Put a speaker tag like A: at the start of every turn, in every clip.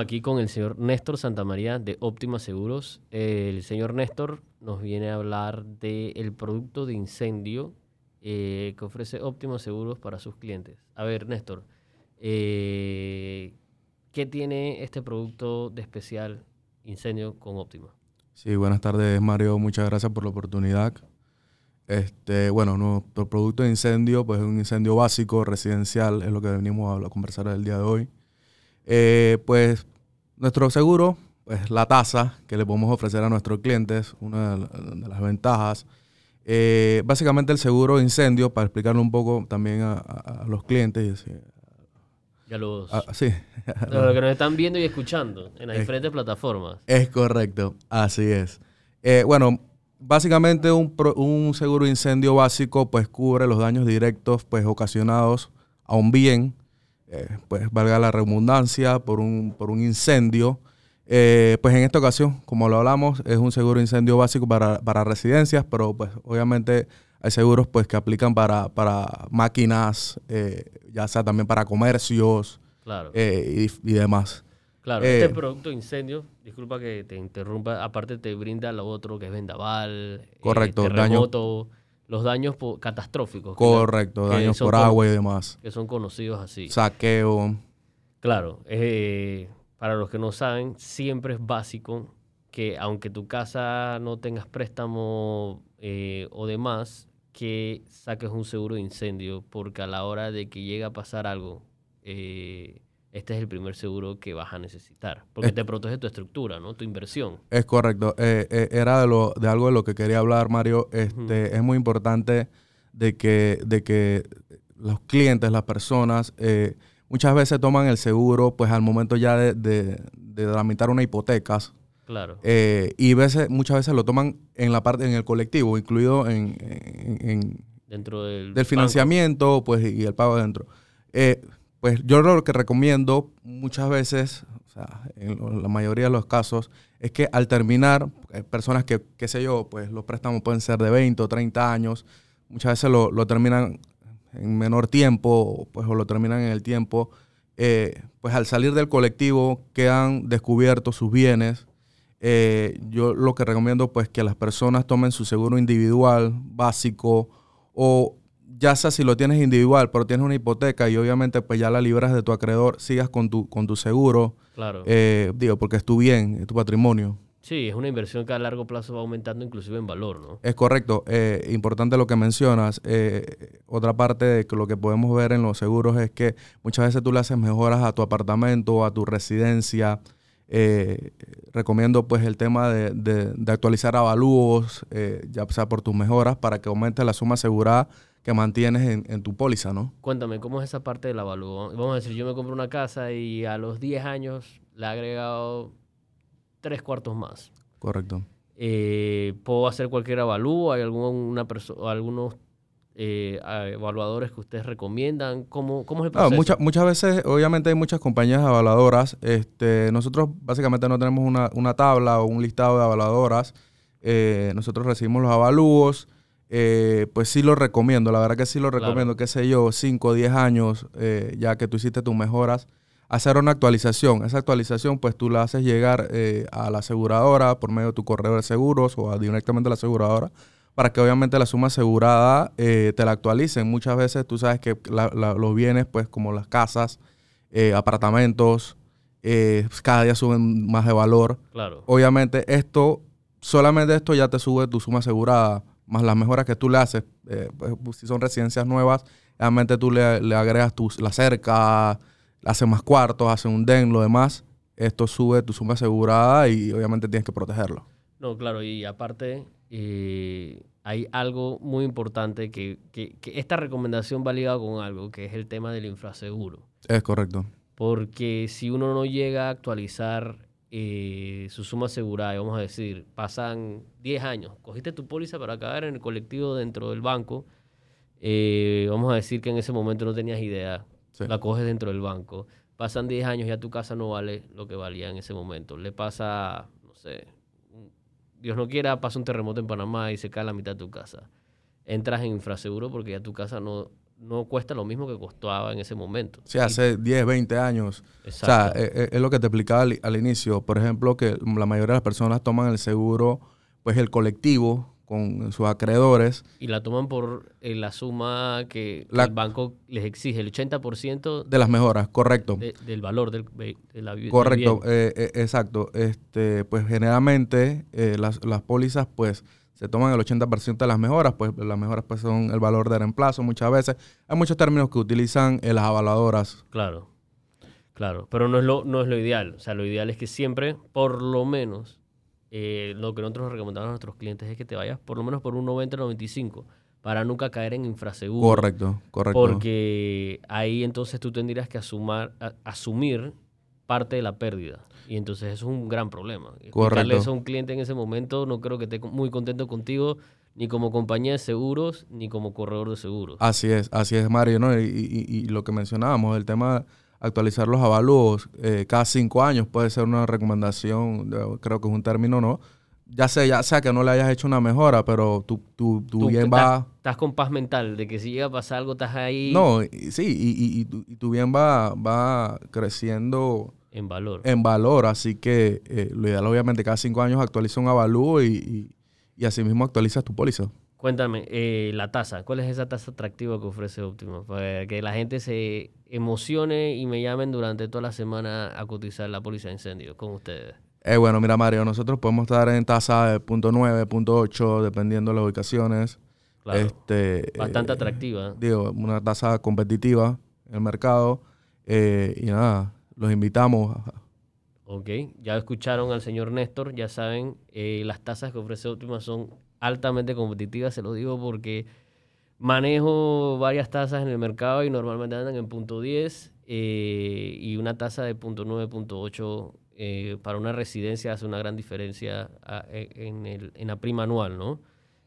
A: aquí con el señor Néstor Santamaría de Óptima Seguros. El señor Néstor nos viene a hablar del producto de incendio eh, que ofrece Óptima Seguros para sus clientes. A ver, Néstor, eh, ¿qué tiene este producto de especial incendio con Óptima?
B: Sí, buenas tardes Mario, muchas gracias por la oportunidad. Este, bueno, nuestro producto de incendio, pues es un incendio básico, residencial, es lo que venimos a, conversar el día de hoy. Eh, pues nuestro seguro, pues la tasa que le podemos ofrecer a nuestros clientes, una de las ventajas. Eh, básicamente el seguro de incendio, para explicarlo un poco también a, los clientes.
A: Y a los,
B: sí.
A: los que nos están viendo y escuchando en las diferentes plataformas.
B: Es correcto, así es. Eh, bueno, básicamente un, un, seguro de incendio básico pues cubre los daños directos pues ocasionados a un bien, eh, pues valga la redundancia, por un, por un incendio. Eh, pues en esta ocasión, como lo hablamos, es un seguro incendio básico para, para residencias, pero pues obviamente hay seguros pues que aplican para, para máquinas, eh, ya sea también para comercios y, y demás.
A: Claro, este eh, producto de incendio, disculpa que te interrumpa, aparte te brinda lo otro que es vendaval,
B: eh, correcto,
A: terremoto, los daños catastróficos.
B: Correcto, daños por agua y demás.
A: Que son conocidos así.
B: Saqueo.
A: Claro, eh, para los que no saben, siempre es básico que aunque tu casa no tengas préstamo o demás, que saques un seguro de incendio, porque a la hora de que llegue a pasar algo, eh, este es el primer seguro que vas a necesitar, porque te protege tu estructura, ¿no? Tu inversión.
B: Es correcto. Eh, eh, era de, lo, de algo de lo que quería hablar, Mario. Este, Es muy importante de que, de que los clientes, las personas, eh, muchas veces toman el seguro pues al momento ya de, de, tramitar una hipoteca.
A: Claro.
B: y veces, muchas veces lo toman en la parte, en el colectivo, incluido en,
A: dentro del,
B: del financiamiento, pues, y el pago dentro. Pues yo lo que recomiendo muchas veces, o sea, en la mayoría de los casos, es que al terminar, personas que, qué sé yo, pues los préstamos pueden ser de 20 o 30 años, muchas veces lo, terminan en menor tiempo, pues o lo terminan en el tiempo, eh, pues al salir del colectivo quedan descubiertos sus bienes. Eh, yo lo que recomiendo pues que las personas tomen su seguro individual, básico, o ya sea si lo tienes individual, pero tienes una hipoteca y obviamente pues ya la libras de tu acreedor, sigas con tu, con tu seguro.
A: Claro.
B: Eh, digo, porque es tu bien, es tu patrimonio.
A: Sí, es una inversión que a largo plazo va aumentando inclusive en valor, ¿no?
B: Es correcto. Eh, importante lo que mencionas. Eh, otra parte de lo que podemos ver en los seguros es que muchas veces tú le haces mejoras a tu apartamento, a tu residencia. recomiendo pues el tema de, de actualizar avalúos, ya sea por tus mejoras, para que aumente la suma asegurada que mantienes en, tu póliza, ¿no?
A: Cuéntame, ¿cómo es esa parte del avalúo? Vamos a decir, yo me compro una casa y a los 10 años le he agregado tres cuartos más.
B: Correcto.
A: Eh, ¿Puedo hacer cualquier avalúo? ¿Hay alguna algunos eh, evaluadores que ustedes recomiendan? ¿Cómo, cómo es el proceso?
B: muchas, muchas veces, obviamente hay muchas compañías evaluadoras. Este, nosotros básicamente no tenemos una, una tabla o un listado de evaluadoras. Eh, nosotros recibimos los avalúos. Eh, pues sí lo recomiendo, la verdad que sí lo recomiendo, qué sé yo, 5 o 10 años, eh, ya que tú hiciste tus mejoras, hacer una actualización. Esa actualización pues tú la haces llegar eh, a la aseguradora por medio de tu correo de seguros o directamente a la aseguradora para que obviamente la suma asegurada te la actualicen. Muchas veces tú sabes que los bienes pues como las casas, apartamentos, pues, cada día suben más de valor.
A: Claro.
B: Obviamente esto, solamente esto ya te sube tu suma asegurada más las mejoras que tú le haces, eh, pues, pues, si son residencias nuevas, realmente tú le, agregas la cerca, hace más cuartos, hace un den, lo demás, esto sube tu suma asegurada y obviamente tienes que protegerlo.
A: No, claro, y aparte eh, hay algo muy importante que, que, esta recomendación va ligada con algo, que es el tema del infraseguro.
B: Es correcto.
A: Porque si uno no llega a actualizar eh, su suma asegurada, vamos a decir, pasan 10 años, cogiste tu póliza para caer en el colectivo dentro del banco, eh, vamos a decir que en ese momento no tenías idea, la coges dentro del banco, pasan 10 años, ya tu casa no vale lo que valía en ese momento, le pasa, no sé, Dios no quiera, pasa un terremoto en Panamá y se cae la mitad de tu casa. Entras en infraseguro porque ya tu casa no, no cuesta lo mismo que costaba en ese momento.
B: Sí, hace 10, 20 años. O sea, es, e, es, lo que te explicaba al, al, inicio. Por ejemplo, que la mayoría de las personas toman el seguro, pues el colectivo, con sus acreedores.
A: Y la toman por eh, la suma que, el banco les exige, el 80%
B: de las mejoras, correcto.
A: del valor del, de la
B: vivienda. Correcto, eh, eh, exacto. Este, pues generalmente las, las pólizas pues se toman el 80% de las mejoras, pues las mejoras pues son el valor de reemplazo muchas veces. Hay muchos términos que utilizan las avaladoras.
A: Claro, claro, pero no es, lo, no es lo ideal. O sea, lo ideal es que siempre, por lo menos, eh, lo que nosotros recomendamos a nuestros clientes es que te vayas por lo menos por un 90-95 para nunca caer en infraseguro.
B: Correcto, correcto.
A: Porque ahí entonces tú tendrías que asumar, asumir parte de la pérdida. Y entonces eso es un gran problema. Correcto. eso a un cliente en ese momento no creo que esté muy contento contigo, ni como compañía de seguros, ni como corredor de seguros.
B: Así es, así es, Mario. ¿no? Y, y, y lo que mencionábamos, el tema actualizar los avalúos eh, cada cinco años puede ser una recomendación, creo que es un término, ¿no? Ya sea, ya sea que no le hayas hecho una mejora, pero tú, tú, tú, bien va...
A: Estás con paz mental de que si llega a pasar algo, estás ahí...
B: No, sí, y, y, tu bien va, va creciendo...
A: En valor.
B: En valor, así que eh, lo ideal obviamente cada cinco años actualiza un avalúo y, y, así mismo actualizas tu póliza.
A: Cuéntame, eh, la tasa, ¿cuál es esa tasa atractiva que ofrece Optima? Para que la gente se emocione y me llamen durante toda la semana a cotizar la póliza de incendio con ustedes.
B: Eh, bueno, mira Mario, nosotros podemos estar en tasa de .9, .8, dependiendo de las ubicaciones.
A: Claro, este, bastante eh, atractiva.
B: Digo, una tasa competitiva en el mercado. Eh, y nada, los invitamos.
A: Ok, ya escucharon al señor Néstor, ya saben, las tasas que ofrece Optima son altamente competitiva, se lo digo porque manejo varias tasas en el mercado y normalmente andan en punto 10 eh, y una tasa de punto 9, punto 8 eh, para una residencia hace una gran diferencia e, en, el, en la prima anual, ¿no?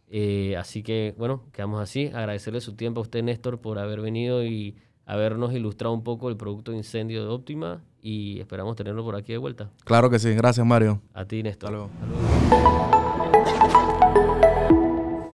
A: Eh, así que, bueno, quedamos así. Agradecerle su tiempo a usted, Néstor, por haber venido y habernos ilustrado un poco el producto de incendio de Óptima y esperamos tenerlo por aquí de vuelta.
B: Claro que sí. Gracias, Mario.
A: A ti, Néstor.
B: Hasta luego.